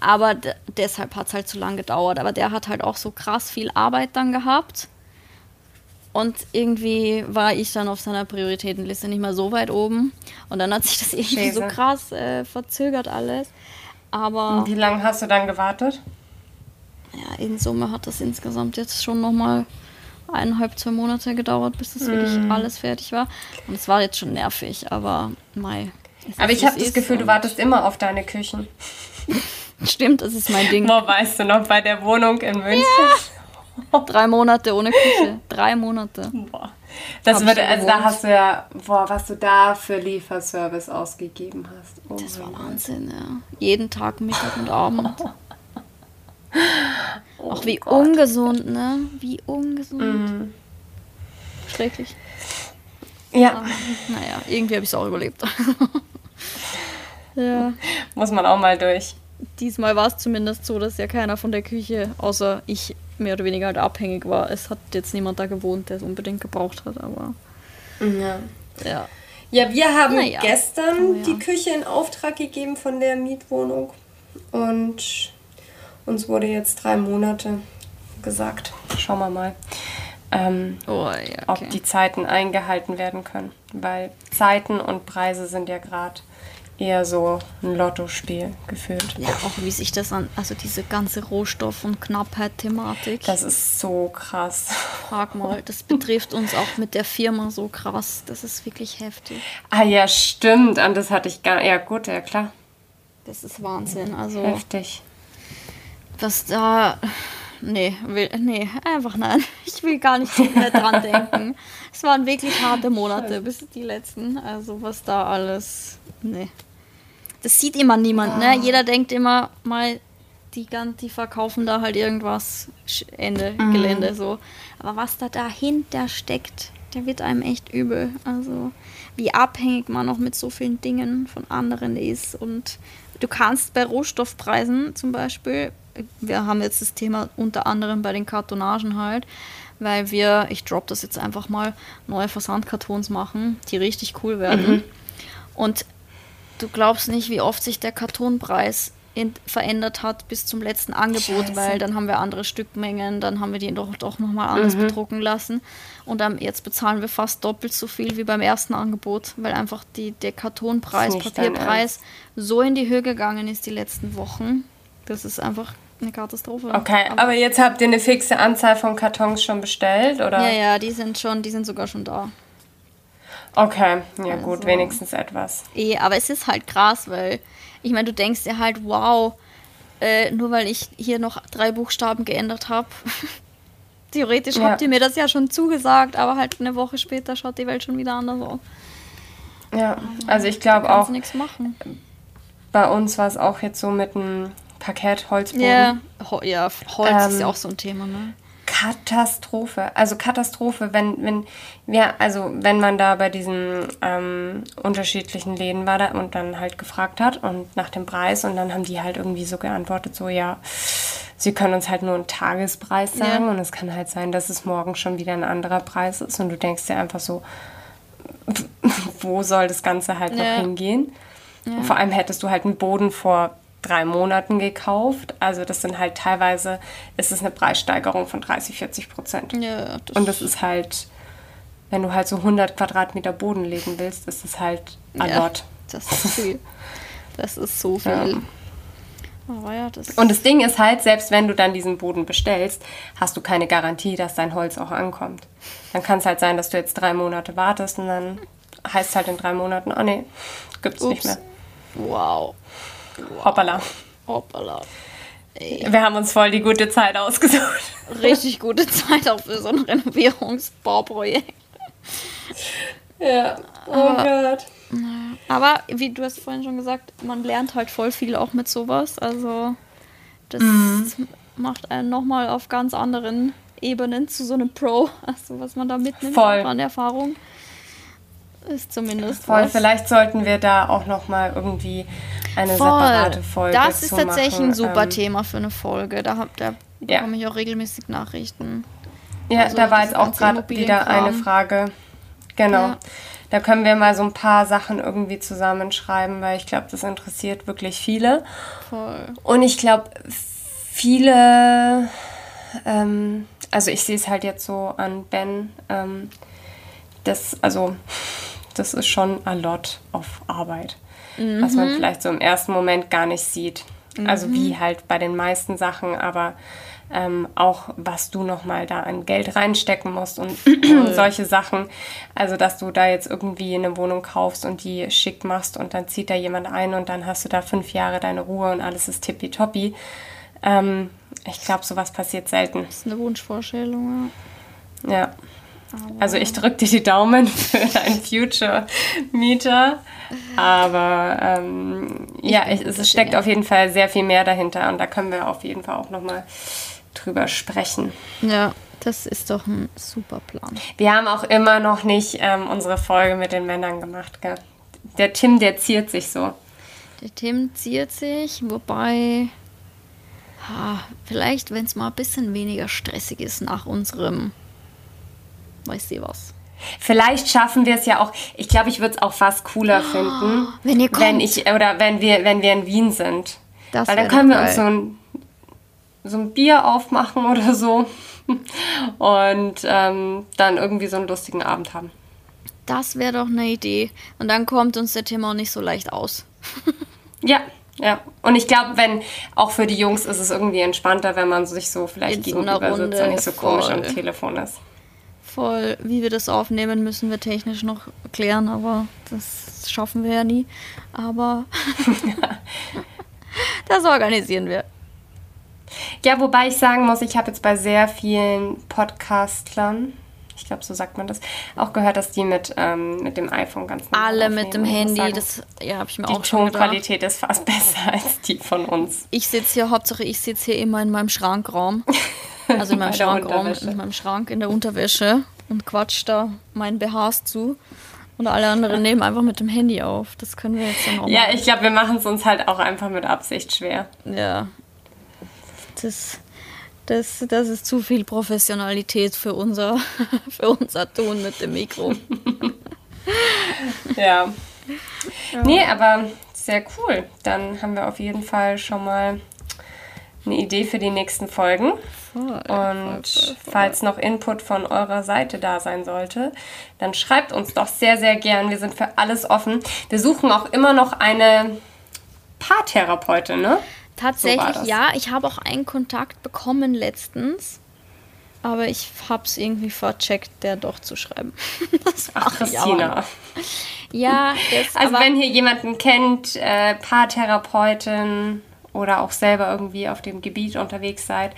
Aber deshalb hat es halt zu lang gedauert. Aber der hat halt auch so krass viel Arbeit dann gehabt. Und irgendwie war ich dann auf seiner Prioritätenliste nicht mehr so weit oben. Und dann hat sich das irgendwie Schäse. so krass äh, verzögert alles. Aber. Wie lange hast du dann gewartet? Ja, in Summe hat das insgesamt jetzt schon nochmal eineinhalb, zwei Monate gedauert, bis das mm. wirklich alles fertig war. Und es war jetzt schon nervig, aber Mai. Aber ich habe das Gefühl, du wartest immer auf deine Küchen. Stimmt, das ist mein Ding. Wo weißt du noch bei der Wohnung in München? Ja. Drei Monate ohne Küche. Drei Monate. Boah. Das wird, also da hast du ja, boah, was du da für Lieferservice ausgegeben hast. Oh das war Wahnsinn, ja. Jeden Tag, Mittag und Abend. oh Auch wie Gott. ungesund, ne? Wie ungesund. Mm. Schrecklich. Ja. Aber, naja, irgendwie habe ich es auch überlebt. ja. Muss man auch mal durch. Diesmal war es zumindest so, dass ja keiner von der Küche, außer ich, mehr oder weniger halt abhängig war. Es hat jetzt niemand da gewohnt, der es unbedingt gebraucht hat, aber. Ja. Ja, ja wir haben ja. gestern oh, ja. die Küche in Auftrag gegeben von der Mietwohnung und uns wurde jetzt drei Monate gesagt. Schauen wir mal. Ähm, oh, ja, okay. ob die Zeiten eingehalten werden können. Weil Zeiten und Preise sind ja gerade eher so ein Lottospiel gefühlt. Ja, auch wie sich das an, also diese ganze Rohstoff- und Knappheit-Thematik. Das ist so krass. Frag mal, das betrifft uns auch mit der Firma so krass. Das ist wirklich heftig. Ah ja, stimmt. An das hatte ich gar Ja, gut, ja klar. Das ist Wahnsinn. Also. Heftig. Was da. Nee, will, nee, einfach nein. Ich will gar nicht mehr dran denken. Es waren wirklich harte Monate, bis die letzten. Also was da alles. Nee das sieht immer niemand, ne? Jeder denkt immer mal, die, die verkaufen da halt irgendwas, Ende, mhm. Gelände, so. Aber was da dahinter steckt, der wird einem echt übel. Also wie abhängig man auch mit so vielen Dingen von anderen ist. Und du kannst bei Rohstoffpreisen zum Beispiel, wir haben jetzt das Thema unter anderem bei den Kartonagen halt, weil wir, ich drop das jetzt einfach mal, neue Versandkartons machen, die richtig cool werden. Mhm. Und du glaubst nicht, wie oft sich der Kartonpreis verändert hat bis zum letzten Angebot, Scheiße. weil dann haben wir andere Stückmengen, dann haben wir die doch, doch nochmal anders mhm. bedrucken lassen. Und ähm, jetzt bezahlen wir fast doppelt so viel wie beim ersten Angebot, weil einfach die, der Kartonpreis, Papierpreis so in die Höhe gegangen ist die letzten Wochen. Das ist einfach eine Katastrophe. Okay, aber, aber, jetzt habt ihr eine fixe Anzahl von Kartons schon bestellt, oder? Ja, ja, die sind schon, die sind sogar schon da. Okay, ja also, gut, wenigstens etwas. Eh, aber es ist halt krass, weil ich meine, du denkst dir halt, wow, äh, nur weil ich hier noch drei Buchstaben geändert habe. Theoretisch ja. habt ihr mir das ja schon zugesagt, aber halt eine Woche später schaut die Welt schon wieder anders aus. Ja, also ich glaube auch. nichts machen. Bei uns war es auch jetzt so mit einem Paket Holzboden. Ja, Ho ja Holz ähm, ist ja ähm, auch so ein Thema, ne? Katastrophe. Also Katastrophe, wenn, wenn wir, also wenn man da bei diesen ähm, unterschiedlichen Läden war da und dann halt gefragt hat und nach dem Preis und dann haben die halt irgendwie so geantwortet, so ja, sie können uns halt nur einen Tagespreis sagen ja. und es kann halt sein, dass es morgen schon wieder ein anderer Preis ist und du denkst dir einfach so, wo soll das Ganze halt ja. noch hingehen? Ja. Vor allem hättest du halt einen Boden vor drei Monaten gekauft. Also das sind halt teilweise, ist es eine Preissteigerung von 30, 40 Prozent. Ja, das und das ist halt, wenn du halt so 100 Quadratmeter Boden legen willst, ist es halt a ja, lot. Das ist viel. Das ist so viel. Ja. Ja, das und das Ding ist halt, selbst wenn du dann diesen Boden bestellst, hast du keine Garantie, dass dein Holz auch ankommt. Dann kann es halt sein, dass du jetzt drei Monate wartest und dann heißt es halt in drei Monaten, oh nee, gibt's Ups. nicht mehr. Wow. Hoppala. Hoppala. Ey. Wir haben uns voll die gute Zeit ausgesucht. Richtig gute Zeit auch für so ein Renovierungsbauprojekt. Ja, oh aber, Gott. Aber wie du hast vorhin schon gesagt, man lernt halt voll viel auch mit sowas. Also das mhm. macht einen nochmal auf ganz anderen Ebenen zu so einem Pro, also was man da mitnimmt voll. an Erfahrung. Ist zumindest Voll, was. vielleicht sollten wir da auch nochmal irgendwie eine Voll. separate Folge Das ist tatsächlich machen. ein super ähm, Thema für eine Folge. Da, hab, da ja. bekomme ich auch regelmäßig Nachrichten. Ja, also da war jetzt auch gerade wieder eine Frage. Genau. Ja. Da können wir mal so ein paar Sachen irgendwie zusammenschreiben, weil ich glaube, das interessiert wirklich viele. Voll. Und ich glaube, viele, ähm, also ich sehe es halt jetzt so an Ben, ähm, das, also das ist schon a lot of Arbeit, mhm. was man vielleicht so im ersten Moment gar nicht sieht. Mhm. Also wie mhm. halt bei den meisten Sachen, aber ähm, auch was du nochmal da an Geld reinstecken musst und solche Sachen. Also dass du da jetzt irgendwie eine Wohnung kaufst und die schick machst und dann zieht da jemand ein und dann hast du da fünf Jahre deine Ruhe und alles ist tippitoppi. Ähm, ich glaube, sowas passiert selten. Das ist eine Wunschvorstellung, ja. Ja. Also ich drücke dir die Daumen für deinen Future Mieter. Aber ähm, ja, ich, es steckt auf jeden Fall sehr viel mehr dahinter und da können wir auf jeden Fall auch nochmal drüber sprechen. Ja, das ist doch ein super Plan. Wir haben auch immer noch nicht ähm, unsere Folge mit den Männern gemacht. Gell? Der Tim, der ziert sich so. Der Tim ziert sich, wobei ha, vielleicht, wenn es mal ein bisschen weniger stressig ist nach unserem weiß sie was. Vielleicht schaffen wir es ja auch. Ich glaube, ich würde es auch fast cooler oh, finden, wenn ihr kommt. wenn ich oder wenn wir wenn wir in Wien sind, das weil dann können wir uns so ein so ein Bier aufmachen oder so und ähm, dann irgendwie so einen lustigen Abend haben. Das wäre doch eine Idee. Und dann kommt uns der Thema auch nicht so leicht aus. ja, ja. Und ich glaube, wenn auch für die Jungs ist es irgendwie entspannter, wenn man sich so vielleicht in gegenüber so sitzt und nicht so komisch am Telefon ist voll. Wie wir das aufnehmen, müssen wir technisch noch klären, aber das schaffen wir ja nie. Aber das organisieren wir. Ja, wobei ich sagen muss, ich habe jetzt bei sehr vielen Podcastlern, ich glaube, so sagt man das, auch gehört, dass die mit, ähm, mit dem iPhone ganz normal Alle mit dem Handy, sagen, das ja, habe ich mir auch schon Die Tonqualität ist fast besser als die von uns. Ich sitze hier, Hauptsache ich sitze hier immer in meinem Schrankraum. Also in meinem Schrankraum, in meinem Schrank, in der Unterwäsche. und quatscht da meinen BHs zu. Und alle anderen nehmen einfach mit dem Handy auf. Das können wir jetzt dann auch Ja, ich glaube, wir machen es uns halt auch einfach mit Absicht schwer. Ja. Das, das, das ist zu viel Professionalität für unser, für unser Ton mit dem Mikro. ja. ja. Nee, aber sehr cool. Dann haben wir auf jeden Fall schon mal eine Idee für die nächsten Folgen. Voll, und voll, voll, falls noch Input von eurer Seite da sein sollte, dann schreibt uns doch sehr, sehr gern. Wir sind für alles offen. Wir suchen auch immer noch eine Paartherapeutin, ne? Tatsächlich, so ja. Ich habe auch einen Kontakt bekommen letztens. Aber ich habe es irgendwie vercheckt, der doch zu schreiben. Das Ach, Christina. Ja, das, also wenn ihr jemanden kennt, äh, Paartherapeutin oder auch selber irgendwie auf dem Gebiet unterwegs seid,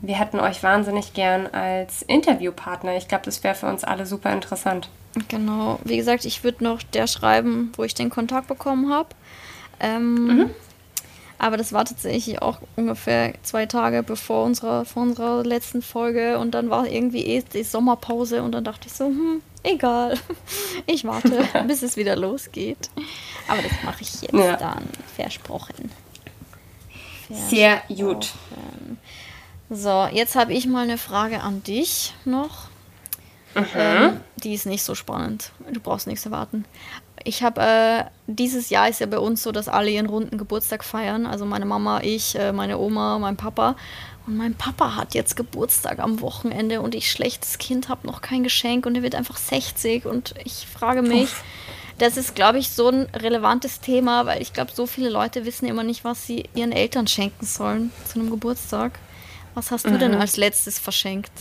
wir hätten euch wahnsinnig gern als Interviewpartner. Ich glaube, das wäre für uns alle super interessant. Genau. Wie gesagt, ich würde noch der schreiben, wo ich den Kontakt bekommen habe. Ähm, mhm. Aber das war tatsächlich auch ungefähr zwei Tage bevor unserer, vor unserer letzten Folge. Und dann war irgendwie eh die Sommerpause und dann dachte ich so, hm, egal. Ich warte, bis es wieder losgeht. Aber das mache ich jetzt ja. dann. Versprochen. Sehr gut. So, jetzt habe ich mal eine Frage an dich noch. Mhm. Ähm, die ist nicht so spannend. Du brauchst nichts erwarten. Ich habe, äh, dieses Jahr ist ja bei uns so, dass alle ihren runden Geburtstag feiern. Also meine Mama, ich, äh, meine Oma, mein Papa. Und mein Papa hat jetzt Geburtstag am Wochenende und ich, schlechtes Kind, habe noch kein Geschenk und er wird einfach 60. Und ich frage mich, Uff das ist, glaube ich, so ein relevantes Thema, weil ich glaube, so viele Leute wissen immer nicht, was sie ihren Eltern schenken sollen zu einem Geburtstag. Was hast du mhm. denn als letztes verschenkt?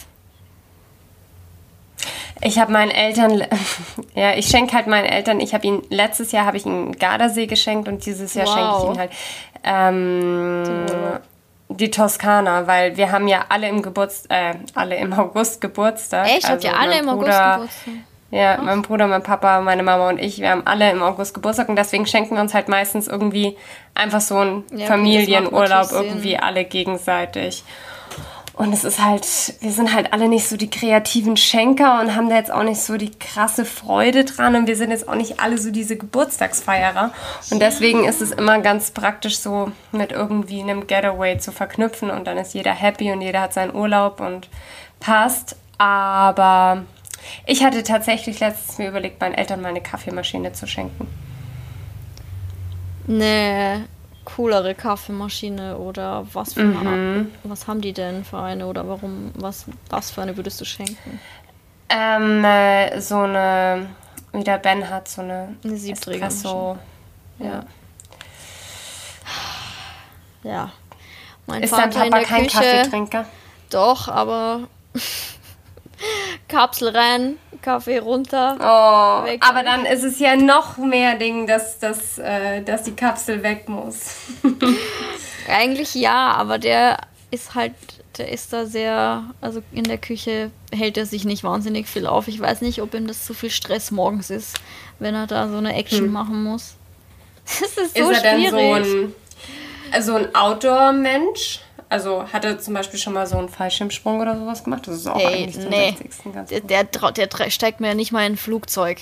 Ich habe meinen Eltern, ja, ich schenke halt meinen Eltern, ich habe ihn, letztes Jahr habe ich ihnen Gardasee geschenkt und dieses Jahr wow. schenke ich ihnen halt ähm, die Toskana, weil wir haben ja alle im Geburts, äh, alle im August Geburtstag. Echt? Habt also ihr alle im August Geburtstag? Ja, mein Bruder, mein Papa, meine Mama und ich, wir haben alle im August Geburtstag und deswegen schenken wir uns halt meistens irgendwie einfach so einen ja, Familienurlaub irgendwie alle gegenseitig. Und es ist halt, wir sind halt alle nicht so die kreativen Schenker und haben da jetzt auch nicht so die krasse Freude dran und wir sind jetzt auch nicht alle so diese Geburtstagsfeierer. Und deswegen ist es immer ganz praktisch so mit irgendwie einem Getaway zu verknüpfen und dann ist jeder happy und jeder hat seinen Urlaub und passt. Aber ich hatte tatsächlich letztens mir überlegt, meinen Eltern mal eine Kaffeemaschine zu schenken. Eine coolere Kaffeemaschine oder was für eine mhm. was haben die denn für eine oder warum was was für eine würdest du schenken? Ähm, äh, so eine wie der Ben hat so eine, eine Espresso. Ja. Ja. Mein Ist Vater dein Papa kein Küche, Kaffeetrinker? Doch, aber Kapsel rein, Kaffee runter. Oh, weg. aber dann ist es ja noch mehr Ding, dass, dass, äh, dass die Kapsel weg muss. Eigentlich ja, aber der ist halt, der ist da sehr, also in der Küche hält er sich nicht wahnsinnig viel auf. Ich weiß nicht, ob ihm das zu viel Stress morgens ist, wenn er da so eine Action hm. machen muss. Das ist so ist er schwierig. denn so ein, so ein Outdoor-Mensch? Also hat er zum Beispiel schon mal so einen Fallschirmsprung oder sowas gemacht? Das ist auch hey, eigentlich nee. der, der, der, steigt mir ja nicht mal in ein Flugzeug.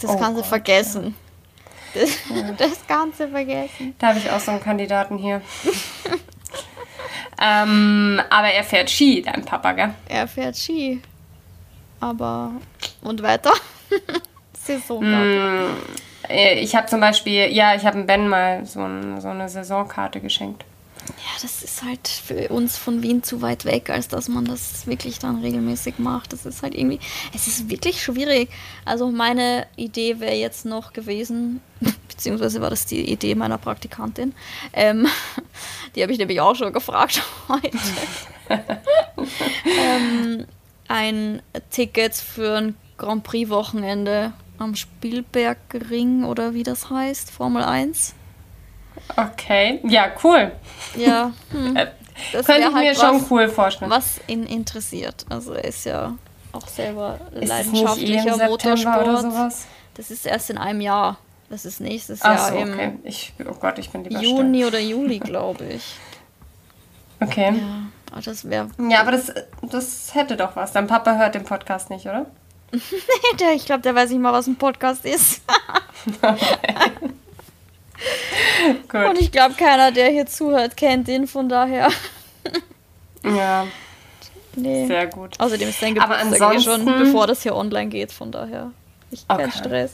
Das oh kannst du vergessen. Ja. Das, ja. das kannst du vergessen. Da habe ich auch so einen Kandidaten hier. ähm, aber er fährt Ski, dein Papa, gell? Er fährt Ski. Aber. Und weiter? Saison. Mm, ich habe zum Beispiel, ja, ich habe Ben mal so, ein, so eine Saisonkarte geschenkt ja, das ist halt für uns von Wien zu weit weg, als dass man das wirklich dann regelmäßig macht. Das ist halt irgendwie, es ist wirklich schwierig. Also meine Idee wäre jetzt noch gewesen, beziehungsweise war das die Idee meiner Praktikantin. Ähm, die habe ich nämlich auch schon gefragt heute. ähm, ein Ticket für ein Grand Prix-Wochenende am Spielbergring oder wie das heißt, Formel 1. Okay, ja, cool. Ja. Hm. Das Könnte ich halt mir schon cool vorstellen. Was ihn interessiert. Also er ist ja auch selber ist leidenschaftlicher eh Motorsport. Oder sowas? Das ist erst in einem Jahr. Das ist nächstes Ach Jahr so, im okay. ich, oh Gott, ich bin lieber Juni still. oder Juli, glaube ich. Okay. Ja, das wäre. Ja, aber das, das hätte doch was. Dein Papa hört den Podcast nicht, oder? der, ich glaube, der weiß nicht mal, was ein Podcast ist. Und ich glaube, keiner, der hier zuhört, kennt ihn, von daher. ja. Nee. Sehr gut. Außerdem ist dein Geburtstag ansonsten... schon, bevor das hier online geht, von daher. Ich okay. kein Stress.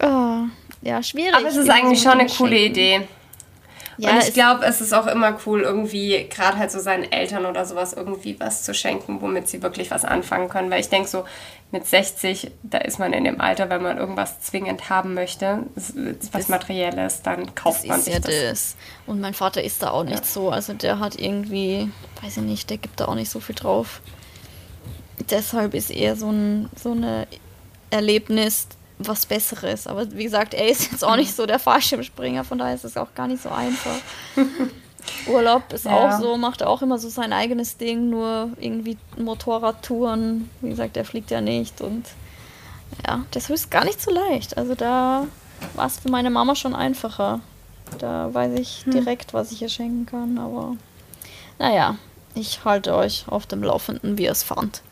Oh, ja, schwierig. Aber es ist eigentlich schon eine coole Idee. Ja, und ich glaube, es ist auch immer cool, irgendwie gerade halt so seinen Eltern oder sowas irgendwie was zu schenken, womit sie wirklich was anfangen können. Weil ich denke so, mit 60, da ist man in dem Alter, wenn man irgendwas zwingend haben möchte, was das, Materielles, dann kauft man sich ja das. das. Und mein Vater ist da auch nicht ja. so. Also der hat irgendwie, weiß ich nicht, der gibt da auch nicht so viel drauf. Deshalb ist eher so ein so eine Erlebnis, was Besseres. Aber wie gesagt, er ist jetzt auch nicht so der Fallschirmspringer, von daher ist es auch gar nicht so einfach. Urlaub ist ja. auch so, macht auch immer so sein eigenes Ding, nur irgendwie Motorradtouren. Wie gesagt, er fliegt ja nicht und ja, das ist gar nicht so leicht. Also da war es für meine Mama schon einfacher. Da weiß ich hm. direkt, was ich ihr schenken kann, aber naja, ich halte euch auf dem Laufenden, wie ihr es fand.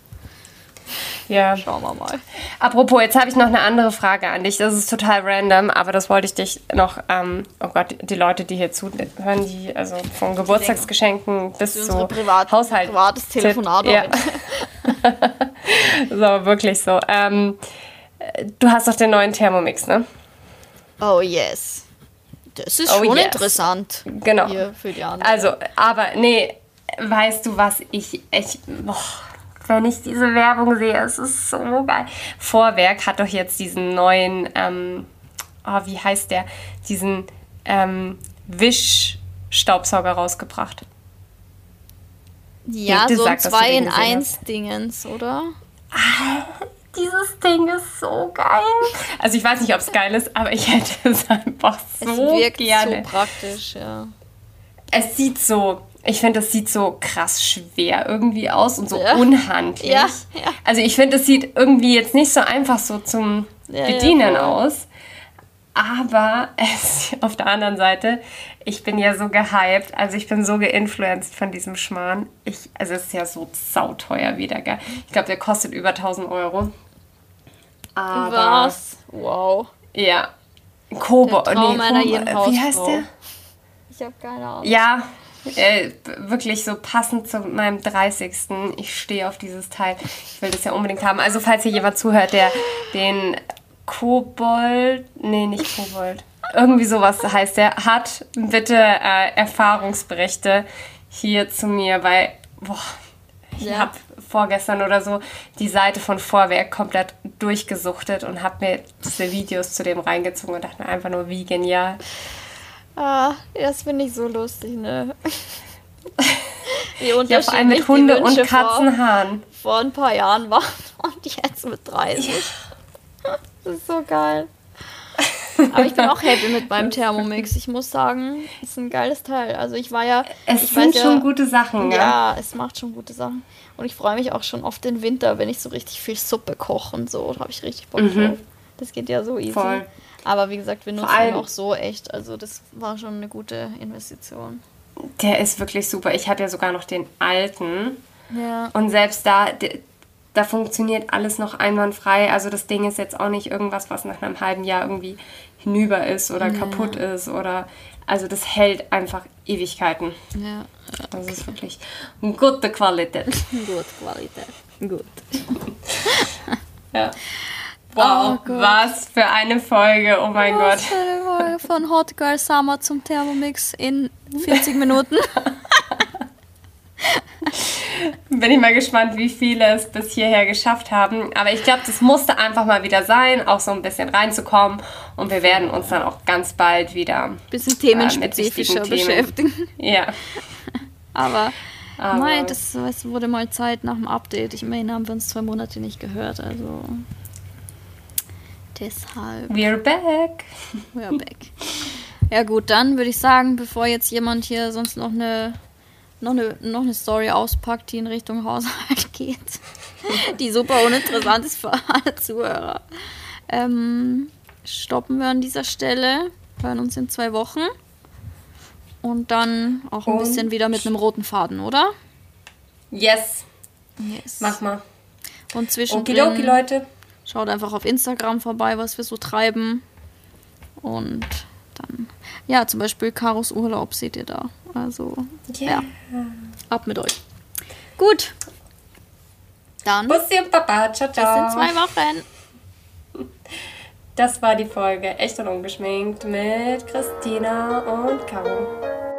Ja. Schauen wir mal. Apropos, jetzt habe ich noch eine andere Frage an dich. Das ist total random, aber das wollte ich dich noch, ähm, oh Gott, die Leute, die hier zuhören, die also von Geburtstagsgeschenken bis zu Privat Haushalt. Privates Telefonat. Ja. so, wirklich so. Ähm, du hast doch den neuen Thermomix, ne? Oh yes. Das ist oh, schon yes. interessant. Genau. Hier für die anderen. Also, aber nee, weißt du was, ich, ich, boah, wenn ich diese Werbung sehe. Es ist so geil. Vorwerk hat doch jetzt diesen neuen, ähm, oh, wie heißt der? Diesen ähm, Wischstaubsauger rausgebracht. Ja, so ein 2 in 1 Dingens, oder? Dieses Ding ist so geil. Also ich weiß nicht, ob es geil ist, aber ich hätte es einfach so es wirkt gerne. so praktisch, ja. Es sieht so ich finde, das sieht so krass schwer irgendwie aus und so ja. unhandlich. Ja, ja. Also ich finde, es sieht irgendwie jetzt nicht so einfach so zum Bedienen aus. Aber es, auf der anderen Seite, ich bin ja so gehypt, also ich bin so geinfluenced von diesem Schmarrn. Ich, also es ist ja so sauteuer wieder, gell? Ich glaube, der kostet über 1000 Euro. Aber, Was? Wow. Ja. Kobo, nee, Kobo, wie heißt der? Ich habe keine Ahnung. Ja, äh, wirklich so passend zu meinem 30. Ich stehe auf dieses Teil. Ich will das ja unbedingt haben. Also falls hier jemand zuhört, der den Kobold, nee, nicht Kobold, irgendwie sowas heißt der, hat, bitte äh, Erfahrungsberichte hier zu mir, weil, boah, ich ja. habe vorgestern oder so die Seite von Vorwerk komplett durchgesuchtet und habe mir diese Videos zu dem reingezogen und dachte mir einfach nur, wie genial. Ah, das finde ich so lustig, ne? Wie ja, vor allem mit Hunde- und Katzenhaaren. Vor, vor, ein paar Jahren waren und jetzt mit 30. Ja. Das ist so geil. Aber ich bin auch happy mit meinem Thermomix. Ich muss sagen, ist ein geiles Teil. Also ich war ja. Es sind schon ja, gute Sachen, ja. Ja, es macht schon gute Sachen. Und ich freue mich auch schon auf den Winter, wenn ich so richtig viel Suppe koche und so. Da habe ich richtig Bock mhm. drauf. Das geht ja so easy. Voll. Aber wie gesagt, wir nutzen ihn auch so echt. Also das war schon eine gute Investition. Der ist wirklich super. Ich habe ja sogar noch den alten. Ja. Und selbst da, da funktioniert alles noch einwandfrei. Also das Ding ist jetzt auch nicht irgendwas, was nach einem halben Jahr irgendwie hinüber ist oder ja. kaputt ist oder also das hält einfach Ewigkeiten. Ja. Das ist wirklich gute Qualität. Gute Qualität. Gut. ja. Wow, oh was für eine Folge, oh mein was Gott. Für eine Folge von Hot Girl Summer zum Thermomix in 40 Minuten. Bin ich mal gespannt, wie viele es bis hierher geschafft haben. Aber ich glaube, das musste einfach mal wieder sein, auch so ein bisschen reinzukommen. Und wir werden uns dann auch ganz bald wieder ein bisschen themenspezifischer äh, beschäftigen. Ja. Aber, Aber mein, das, das wurde mal Zeit nach dem Update. Ich meine, haben wir uns zwei Monate nicht gehört. Also Deshalb. We're back. We're back. Ja gut, dann würde ich sagen, bevor jetzt jemand hier sonst noch eine, noch eine, noch eine Story auspackt, die in Richtung Haushalt geht, die super uninteressant ist für alle Zuhörer, ähm, stoppen wir an dieser Stelle, hören uns in zwei Wochen Und dann auch ein und bisschen wieder mit einem roten Faden, oder? Yes. Yes. Mach mal. Und zwischendrin Okidoki, Leute. Schaut einfach auf Instagram vorbei, was wir so treiben. Und dann, ja, zum Beispiel Karos Urlaub seht ihr da. Also, yeah. ja. Ab mit euch. Gut. Dann. Bussi und Papa. Ciao, ciao. Bis in zwei Wochen. Das war die Folge Echt und Ungeschminkt mit Christina und Caro.